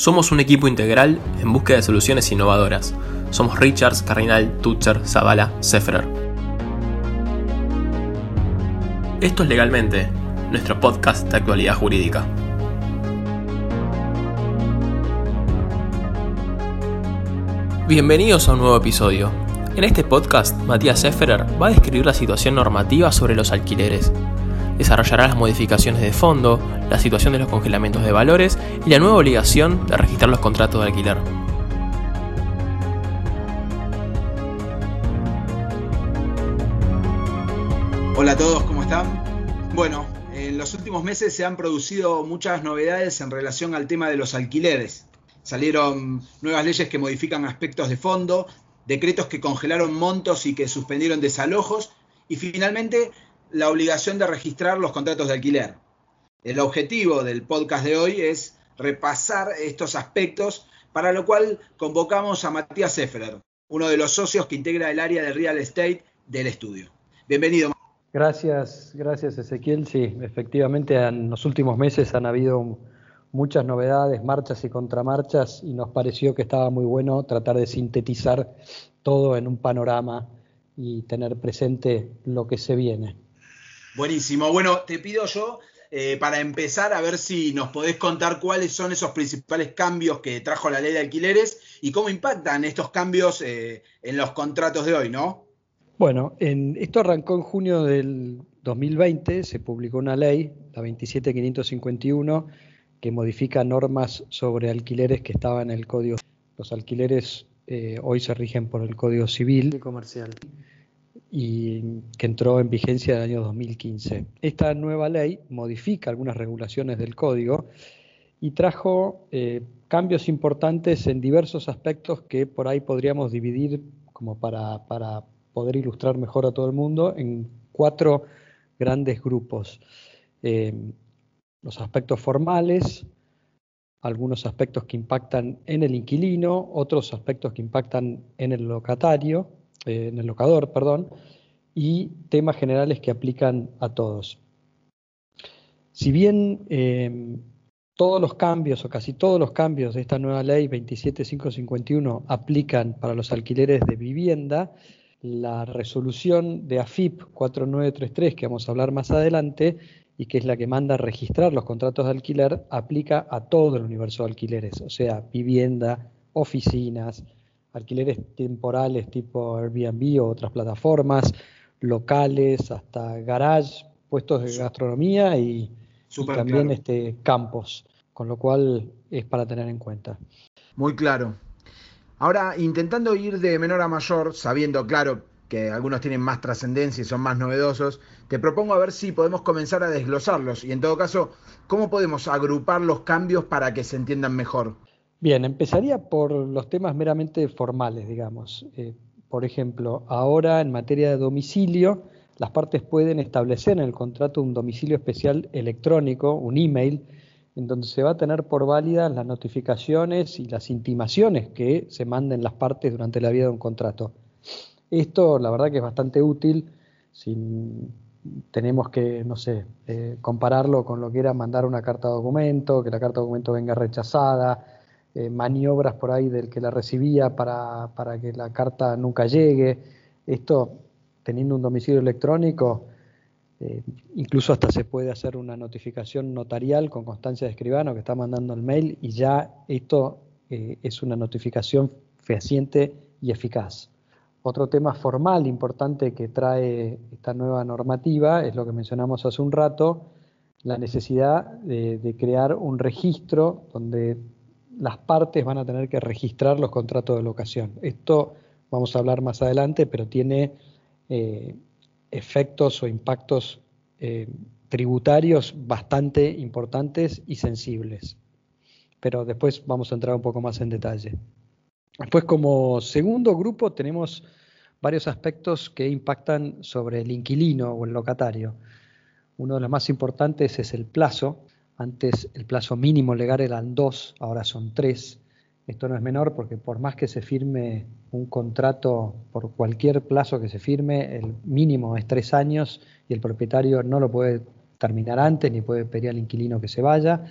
Somos un equipo integral en búsqueda de soluciones innovadoras. Somos Richards, Cardinal, Tutcher, Zavala, Sefferer. Esto es Legalmente, nuestro podcast de actualidad jurídica. Bienvenidos a un nuevo episodio. En este podcast, Matías Sefferer va a describir la situación normativa sobre los alquileres. Desarrollará las modificaciones de fondo, la situación de los congelamientos de valores y la nueva obligación de registrar los contratos de alquiler. Hola a todos, ¿cómo están? Bueno, en los últimos meses se han producido muchas novedades en relación al tema de los alquileres. Salieron nuevas leyes que modifican aspectos de fondo, decretos que congelaron montos y que suspendieron desalojos, y finalmente la obligación de registrar los contratos de alquiler. El objetivo del podcast de hoy es repasar estos aspectos, para lo cual convocamos a Matías Sefferer, uno de los socios que integra el área de real estate del estudio. Bienvenido. Gracias, gracias Ezequiel. Sí, efectivamente en los últimos meses han habido muchas novedades, marchas y contramarchas, y nos pareció que estaba muy bueno tratar de sintetizar todo en un panorama y tener presente lo que se viene. Buenísimo. Bueno, te pido yo eh, para empezar a ver si nos podés contar cuáles son esos principales cambios que trajo la ley de alquileres y cómo impactan estos cambios eh, en los contratos de hoy, ¿no? Bueno, en, esto arrancó en junio del 2020, se publicó una ley, la 27551, que modifica normas sobre alquileres que estaban en el Código. Los alquileres eh, hoy se rigen por el Código Civil y Comercial y que entró en vigencia en el año 2015. Esta nueva ley modifica algunas regulaciones del código y trajo eh, cambios importantes en diversos aspectos que por ahí podríamos dividir como para, poder ilustrar mejor a todo el mundo en cuatro grandes grupos. Eh, los aspectos formales, algunos aspectos que impactan en el inquilino, otros aspectos que impactan en el locatario, eh, en el locador, perdón, y temas generales que aplican a todos. Si bien em, todos los cambios o casi todos los cambios de esta nueva ley 27551 aplican para los alquileres de vivienda, la resolución de AFIP 4933, que vamos a hablar más adelante, y que es la que manda a registrar los contratos de alquiler, aplica a todo el universo de alquileres, o sea, vivienda, oficinas, alquileres temporales tipo Airbnb o otras plataformas, locales, hasta garage, puestos de gastronomía y, también este, campos, con lo cual es para tener en cuenta. Muy claro. Ahora, intentando ir de menor a mayor, sabiendo, claro, que algunos tienen más trascendencia y son más novedosos, te propongo a ver si podemos comenzar a desglosarlos y en todo caso, ¿cómo podemos agrupar los cambios para que se entiendan mejor? Bien, empezaría por los temas meramente formales, digamos. Eh, por ejemplo, ahora en materia de domicilio, las partes pueden establecer en el contrato un domicilio especial electrónico, un email, en donde se va a tener por válidas las notificaciones y las intimaciones que se manden las partes durante la vida de un contrato. Esto, la verdad que es bastante útil si tenemos que, no sé, eh, compararlo con lo que era mandar una carta de documento, que la carta de documento venga rechazada, eh, maniobras por ahí del que la recibía para, para, que la carta nunca llegue. Esto, teniendo un domicilio electrónico, eh, incluso hasta se puede hacer una notificación notarial con constancia de escribano que está mandando el mail y ya esto eh, es una notificación fehaciente y eficaz. Otro tema formal importante que trae esta nueva normativa es lo que mencionamos hace un rato, la necesidad de crear un registro donde las partes van a tener que registrar los contratos de locación. Esto vamos a hablar más adelante, pero tiene eh, efectos o impactos eh, tributarios bastante importantes y sensibles. Pero después vamos a entrar un poco más en detalle. Después, como segundo grupo, tenemos varios aspectos que impactan sobre el inquilino o el locatario. Uno de los más importantes es el plazo, antes el plazo mínimo legal eran dos, ahora son tres. Esto no es menor porque por más que se firme un contrato, por cualquier plazo que se firme, el mínimo es tres años y el propietario no lo puede terminar antes ni puede pedir al inquilino que se vaya.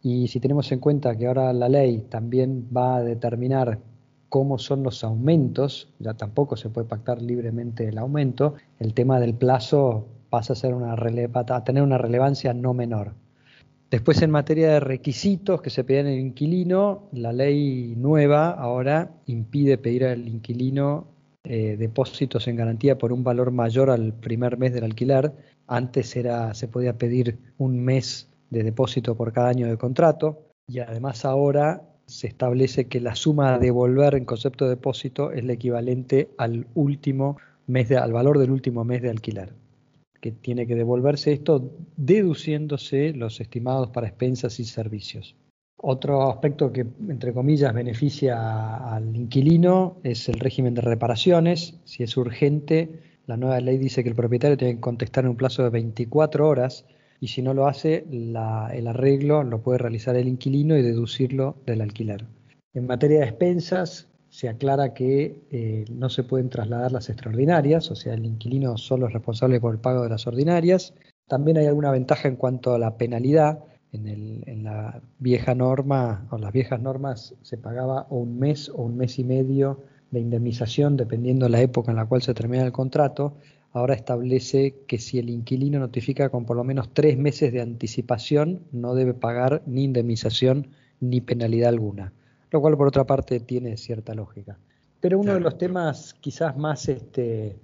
Y si tenemos en cuenta que ahora la ley también va a determinar cómo son los aumentos, ya tampoco se puede pactar libremente el aumento, el tema del plazo pasa a, ser una a tener una relevancia no menor. Después, en materia de requisitos que se piden al inquilino, la ley nueva ahora impide pedir al inquilino eh, depósitos en garantía por un valor mayor al primer mes del alquiler. Antes era, se podía pedir un mes de depósito por cada año de contrato y además ahora se establece que la suma a devolver en concepto de depósito es la equivalente al último mes al valor del último mes de alquiler, que tiene que devolverse esto deduciéndose los estimados para expensas y servicios. Otro aspecto que, entre comillas, beneficia al inquilino es el régimen de reparaciones. Si es urgente, la nueva ley dice que el propietario tiene que contestar en un plazo de 24 horas y si no lo hace, el arreglo lo puede realizar el inquilino y deducirlo del alquiler. En materia de expensas, se aclara que eh, no se pueden trasladar las extraordinarias, o sea, el inquilino solo es responsable por el pago de las ordinarias. También hay alguna ventaja en cuanto a la penalidad. En, en la vieja norma, o las viejas normas, se pagaba un mes o un mes y medio de indemnización, dependiendo de la época en la cual se termina el contrato ahora establece que si el inquilino notifica con por lo menos tres meses de anticipación, no debe pagar ni indemnización ni penalidad alguna, lo cual por otra parte tiene cierta lógica. Pero uno de los temas quizás más este,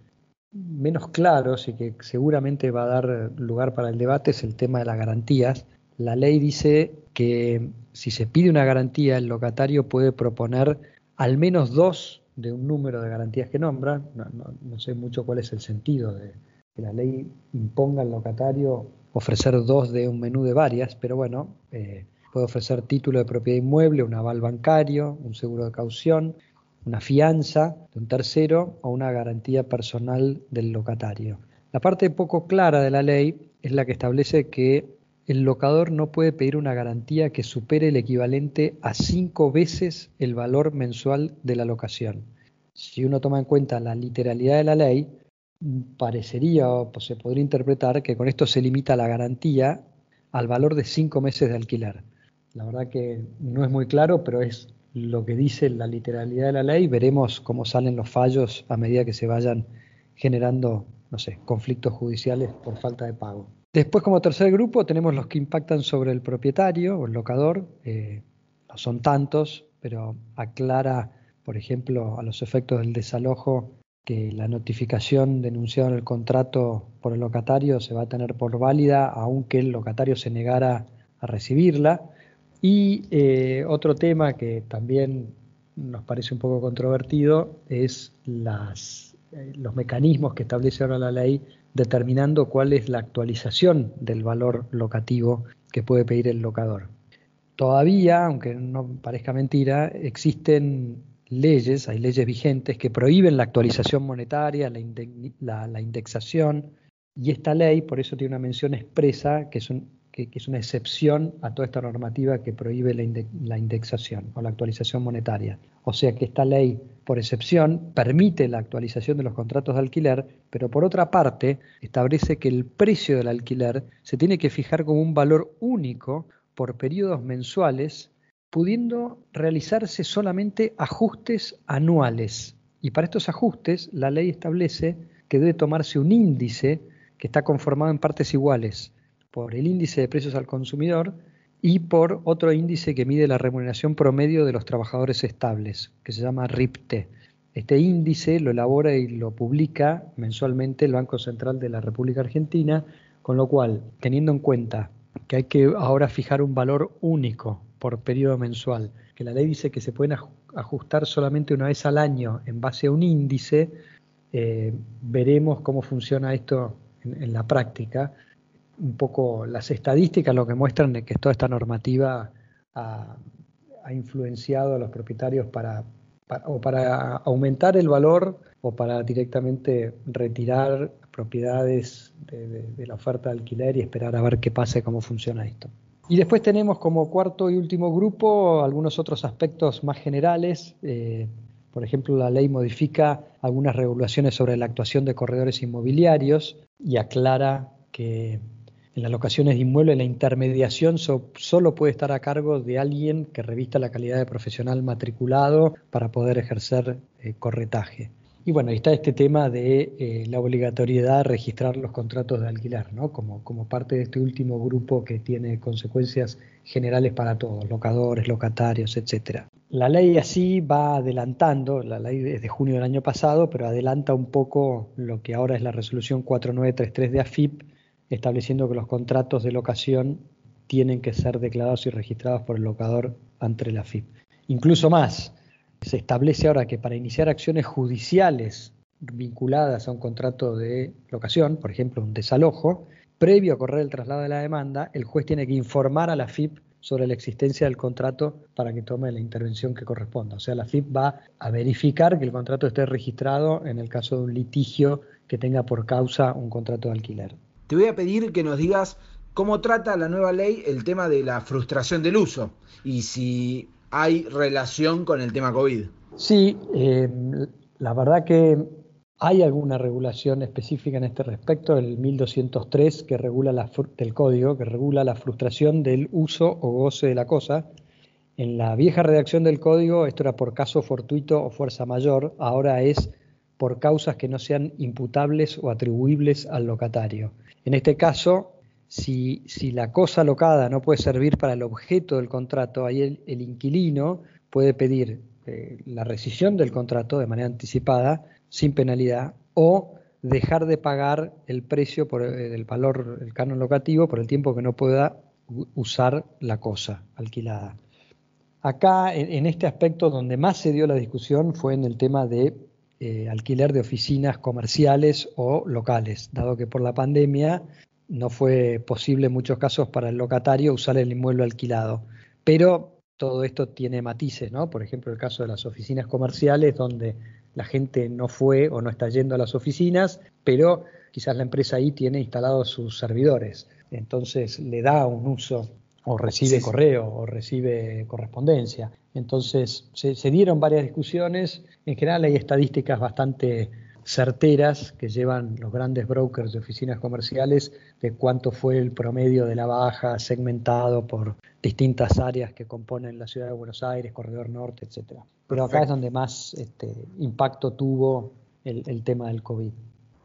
menos claros y que seguramente va a dar lugar para el debate es el tema de las garantías. La ley dice que si se pide una garantía, el locatario puede proponer al menos dos de un número de garantías que nombra, no, sé mucho cuál es el sentido de que la ley imponga al locatario ofrecer dos de un menú de varias, pero bueno, eh, puede ofrecer título de propiedad inmueble, un aval bancario, un seguro de caución, una fianza de un tercero o una garantía personal del locatario. La parte poco clara de la ley es la que establece que el locador no puede pedir una garantía que supere el equivalente a cinco veces el valor mensual de la locación. Si uno toma en cuenta la literalidad de la ley, parecería o se podría interpretar que con esto se limita la garantía al valor de cinco meses de alquiler. La verdad que no es muy claro, pero es lo que dice la literalidad de la ley. Veremos cómo salen los fallos a medida que se vayan generando, no sé, conflictos judiciales por falta de pago. Después, como tercer grupo, tenemos los que impactan sobre el propietario o el locador. Eh, no son tantos, pero aclara, por ejemplo, a los efectos del desalojo que la notificación denunciada en el contrato por el locatario se va a tener por válida aunque el locatario se negara a recibirla. Y eh, otro tema que también nos parece un poco controvertido es las, eh, los mecanismos que establece ahora la ley determinando cuál es la actualización del valor locativo que puede pedir el locador. Todavía, aunque no parezca mentira, existen leyes, hay leyes vigentes que prohíben la actualización monetaria, la, indexación, y esta ley por eso tiene una mención expresa que es un, que, es una excepción a toda esta normativa que prohíbe la, indexación o la actualización monetaria. O sea que esta ley, por excepción, permite la actualización de los contratos de alquiler, pero por otra parte establece que el precio del alquiler se tiene que fijar como un valor único por periodos mensuales, pudiendo realizarse solamente ajustes anuales. Y para estos ajustes, la ley establece que debe tomarse un índice que está conformado en partes iguales por el índice de precios al consumidor y por otro índice que mide la remuneración promedio de los trabajadores estables, que se llama RIPTE. Este índice lo elabora y lo publica mensualmente el Banco Central de la República Argentina, con lo cual, teniendo en cuenta que hay que ahora fijar un valor único por periodo mensual, que la ley dice que se pueden ajustar solamente una vez al año en base a un índice, eh, veremos cómo funciona esto en la práctica un poco las estadísticas lo que muestran es que toda esta normativa ha, influenciado a los propietarios para, o para aumentar el valor o para directamente retirar propiedades de, la oferta de alquiler y esperar a ver qué pasa y cómo funciona esto. Y después tenemos como cuarto y último grupo algunos otros aspectos más generales. Eh, por ejemplo, la ley modifica algunas regulaciones sobre la actuación de corredores inmobiliarios y aclara que en las locaciones de inmuebles la intermediación solo puede estar a cargo de alguien que revista la calidad de profesional matriculado para poder ejercer eh, corretaje. Y bueno, ahí está este tema de eh, la obligatoriedad de registrar los contratos de alquiler, ¿no? Como, como parte de este último grupo que tiene consecuencias generales para todos, locadores, locatarios, etcétera. La ley así va adelantando, la ley es de junio del año pasado, pero adelanta un poco lo que ahora es la resolución 4933 de AFIP, estableciendo que los contratos de locación tienen que ser declarados y registrados por el locador ante la AFIP. Incluso más, se establece ahora que para iniciar acciones judiciales vinculadas a un contrato de locación, por ejemplo, un desalojo, previo a correr el traslado de la demanda, el juez tiene que informar a la FIP sobre la existencia del contrato para que tome la intervención que corresponda. O sea, la FIP va a verificar que el contrato esté registrado en el caso de un litigio que tenga por causa un contrato de alquiler. Te voy a pedir que nos digas cómo trata la nueva ley el tema de la frustración del uso y si hay relación con el tema COVID. Sí, eh, la verdad que hay alguna regulación específica en este respecto, el 1203 que regula la, del código, que regula la frustración del uso o goce de la cosa. En la vieja redacción del código esto era por caso fortuito o fuerza mayor, ahora es por causas que no sean imputables o atribuibles al locatario. En este caso, si, la cosa locada no puede servir para el objeto del contrato, ahí el, inquilino puede pedir eh, la rescisión del contrato de manera anticipada, sin penalidad, o dejar de pagar el precio por eh, el valor, el canon locativo, por el tiempo que no pueda usar la cosa alquilada. Acá, en, este aspecto, donde más se dio la discusión fue en el tema de eh, alquiler de oficinas comerciales o locales, dado que por la pandemia no fue posible en muchos casos para el locatario usar el inmueble alquilado. Pero todo esto tiene matices, ¿no? Por ejemplo, el caso de las oficinas comerciales, donde la gente no fue o no está yendo a las oficinas, pero quizás la empresa ahí tiene instalados sus servidores. Entonces le da un uso o recibe correo o recibe correspondencia. Entonces se, se, dieron varias discusiones. En general hay estadísticas bastante certeras que llevan los grandes brokers de oficinas comerciales de cuánto fue el promedio de la baja segmentado por distintas áreas que componen la ciudad de Buenos Aires, Corredor Norte, etcétera. Pero acá es donde más este, impacto tuvo el, tema del COVID.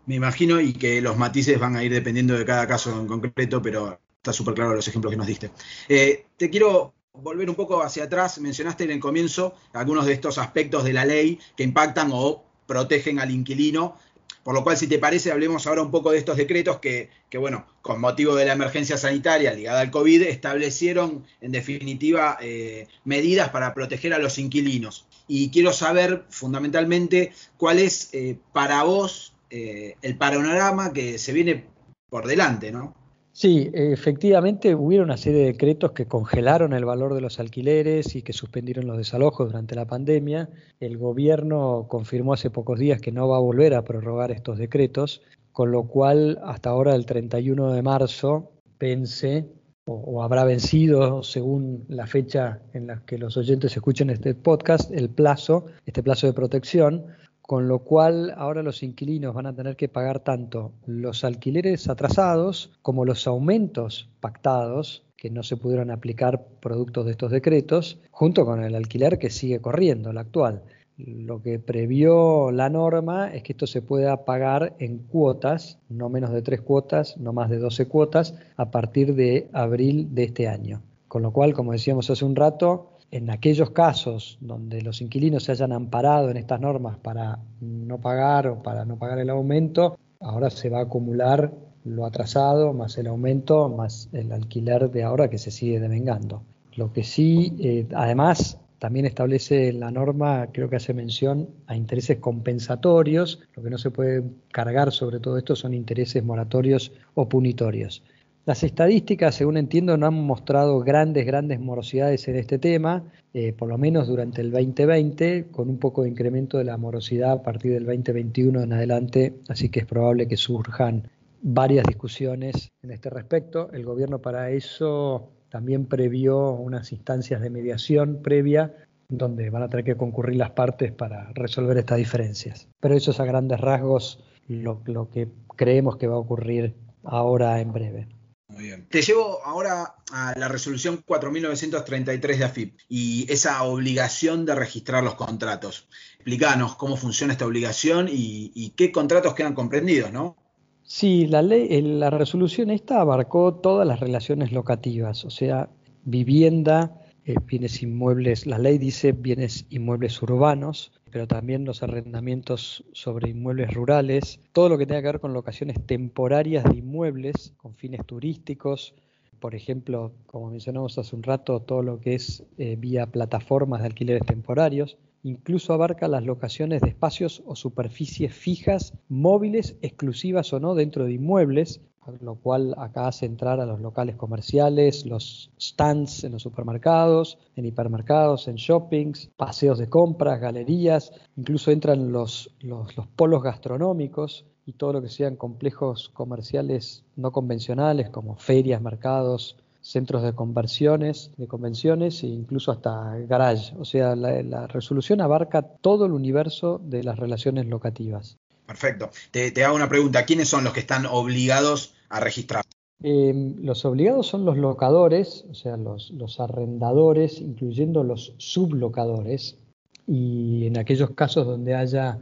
Me imagino y que los matices van a ir dependiendo de cada caso en concreto, pero está súper claro los ejemplos que nos diste. Eh, te quiero volver un poco hacia atrás. Mencionaste en el comienzo algunos de estos aspectos de la ley que impactan o protegen al inquilino. Por lo cual, si te parece, hablemos ahora un poco de estos decretos que, bueno, con motivo de la emergencia sanitaria ligada al COVID, establecieron, en definitiva, eh, medidas para proteger a los inquilinos. Y quiero saber, fundamentalmente, cuál es eh, para vos eh, el panorama que se viene por delante, ¿no? Sí, efectivamente hubo una serie de decretos que congelaron el valor de los alquileres y que suspendieron los desalojos durante la pandemia. El gobierno confirmó hace pocos días que no va a volver a prorrogar estos decretos, con lo cual hasta ahora el 31 de marzo vence o, habrá vencido, según la fecha en la que los oyentes escuchen este podcast, el plazo, este plazo de protección, con lo cual ahora los inquilinos van a tener que pagar tanto los alquileres atrasados como los aumentos pactados que no se pudieron aplicar productos de estos decretos, junto con el alquiler que sigue corriendo, el actual. Lo que previó la norma es que esto se pueda pagar en cuotas, no menos de tres cuotas, no más de 12 cuotas, a partir de abril de este año. Con lo cual, como decíamos hace un rato, en aquellos casos donde los inquilinos se hayan amparado en estas normas para no pagar o para no pagar el aumento, ahora se va a acumular lo atrasado más el aumento más el alquiler de ahora que se sigue devengando. Lo que sí, eh, además, también establece la norma, creo que hace mención a intereses compensatorios. Lo que no se puede cargar sobre todo esto son intereses moratorios o punitorios. Las estadísticas, según entiendo, no han mostrado grandes, grandes morosidades en este tema, eh, por lo menos durante el 2020, con un poco de incremento de la morosidad a partir del 2021 en adelante, así que es probable que surjan varias discusiones en este respecto. El gobierno para eso también previó unas instancias de mediación previa donde van a tener que concurrir las partes para resolver estas diferencias. Pero eso es a grandes rasgos lo que creemos que va a ocurrir ahora en breve. Muy Te llevo ahora a la resolución 4933 de AFIP y esa obligación de registrar los contratos. Explícanos cómo funciona esta obligación y, qué contratos quedan comprendidos, ¿no? Sí, la ley, la resolución esta abarcó todas las relaciones locativas, o sea, vivienda, eh, bienes inmuebles, la ley dice bienes inmuebles urbanos, pero también los arrendamientos sobre inmuebles rurales, todo lo que tenga que ver con locaciones temporarias de inmuebles con fines turísticos, por ejemplo, como mencionamos hace un rato, todo lo que es eh, vía plataformas de alquileres temporarios, incluso abarca las locaciones de espacios o superficies fijas, móviles, exclusivas o no dentro de inmuebles, lo cual acá hace entrar a los locales comerciales, los stands en los supermercados, en hipermercados, en shoppings, paseos de compras, galerías, incluso entran los, los, polos gastronómicos y todo lo que sean complejos comerciales no convencionales como ferias, mercados, centros de conversiones, de convenciones e incluso hasta garage. O sea, la resolución abarca todo el universo de las relaciones locativas. Perfecto. Te, hago una pregunta. ¿Quiénes son los que están obligados a registrar? Eh, los obligados son los locadores, o sea, los, arrendadores, incluyendo los sublocadores. Y en aquellos casos donde haya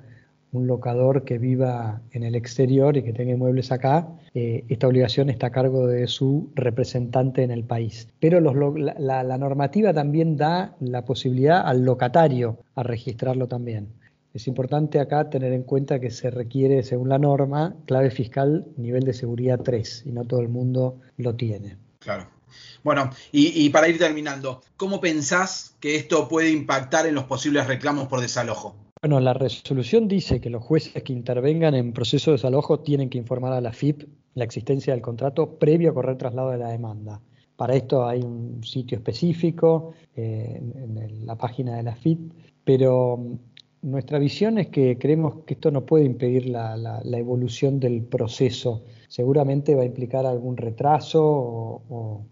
un locador que viva en el exterior y que tenga muebles acá, eh, esta obligación está a cargo de su representante en el país. Pero la normativa también da la posibilidad al locatario a registrarlo también. Es importante acá tener en cuenta que se requiere, según la norma, clave fiscal nivel de seguridad 3 y no todo el mundo lo tiene. Claro. Bueno, y, para ir terminando, ¿cómo pensás que esto puede impactar en los posibles reclamos por desalojo? Bueno, la resolución dice que los jueces que intervengan en proceso de desalojo tienen que informar a la FIP la existencia del contrato previo a correr traslado de la demanda. Para esto hay un sitio específico eh, en, la página de la FIP, pero nuestra visión es que creemos que esto no puede impedir la, evolución del proceso. Seguramente va a implicar algún retraso o,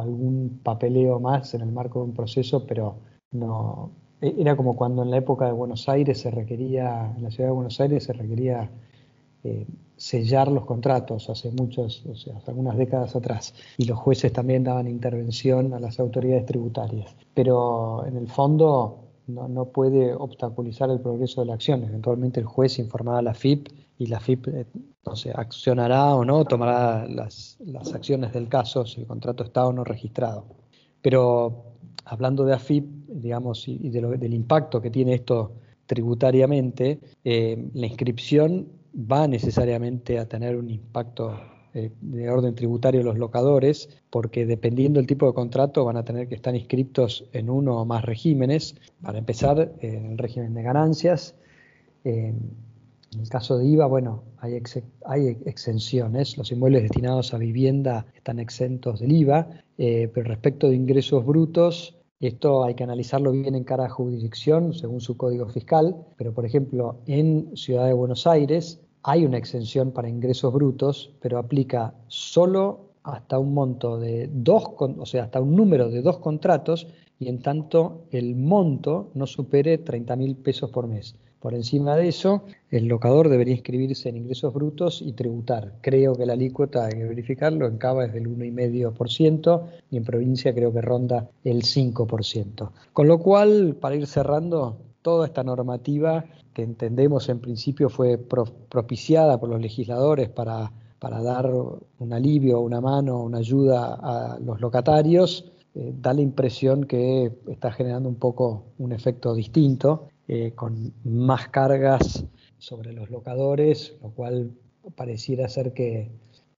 algún papeleo más en el marco de un proceso, pero no. E, era como cuando en la época de Buenos Aires se requería, en la ciudad de Buenos Aires se requería eh, sellar los contratos hace muchos, o sea, hace algunas décadas atrás, y los jueces también daban intervención a las autoridades tributarias. Pero en el fondo no, puede obstaculizar el progreso de la acción. Eventualmente el juez informará a la FIP y la FIP eh, no accionará o no, tomará las, acciones del caso si el contrato está o no registrado. Pero hablando de AFIP, digamos, y, del impacto que tiene esto tributariamente, eh, la inscripción va necesariamente a tener un impacto eh, de orden tributario los locadores, porque dependiendo del tipo de contrato van a tener que estar inscritos en uno o más regímenes. Para empezar, en el régimen de ganancias. en el caso de IVA, bueno, hay, hay, exenciones. Los inmuebles destinados a vivienda están exentos del IVA, eh, pero respecto de ingresos brutos, esto hay que analizarlo bien en cada jurisdicción según su código fiscal, pero por ejemplo en Ciudad de Buenos Aires hay una exención para ingresos brutos, pero aplica solo hasta un monto de dos, o sea, hasta un número de dos contratos y en tanto el monto no supere 30 mil pesos por mes. Por encima de eso, el locador debería inscribirse en ingresos brutos y tributar. Creo que la alícuota, hay que verificarlo, en Cava es del 1,5% y en provincia creo que ronda el 5%. Con lo cual, para ir cerrando, toda esta normativa que entendemos en principio fue propiciada por los legisladores para, para dar un alivio, una mano, una ayuda a los locatarios, eh, da la impresión que está generando un poco un efecto distinto, eh, con más cargas sobre los locadores, lo cual pareciera ser que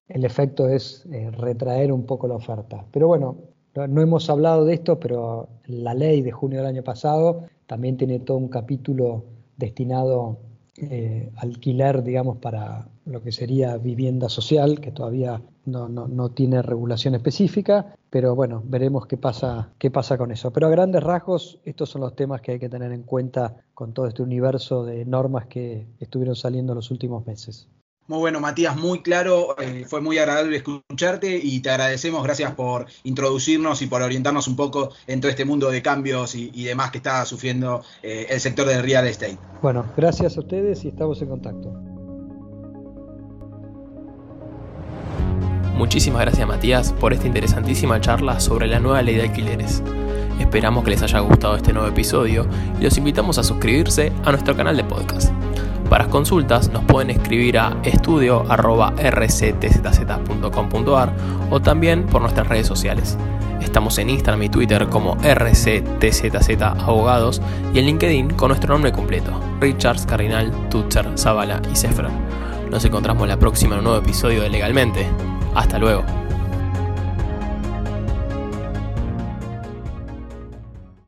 el efecto es eh, retraer un poco la oferta. Pero bueno, no hemos hablado de esto, pero la ley de junio del año pasado también tiene todo un capítulo destinado eh, alquiler, digamos, para lo que sería vivienda social, que todavía no, tiene regulación específica, pero bueno, veremos qué pasa, qué pasa con eso. Pero a grandes rasgos, estos son los temas que hay que tener en cuenta con todo este universo de normas que estuvieron saliendo en los últimos meses. Muy bueno, Matías, muy claro. Eh, fue muy agradable escucharte y te agradecemos. Gracias por introducirnos y por orientarnos un poco en todo este mundo de cambios y, demás que está sufriendo eh, el sector del real estate. Bueno, gracias a ustedes y estamos en contacto. Muchísimas gracias Matías por esta interesantísima charla sobre la nueva ley de alquileres. Esperamos que les haya gustado este nuevo episodio y los invitamos a suscribirse a nuestro canal de podcast. Para consultas nos pueden escribir a estudio.rctzz.com.ar o también por nuestras redes sociales. Estamos en Instagram y Twitter como RCTZZ Abogados y en LinkedIn con nuestro nombre completo, Richards, Cardinal, Tutzer, Zavala y Sefra. Nos encontramos la próxima en un nuevo episodio de Legalmente. Hasta luego.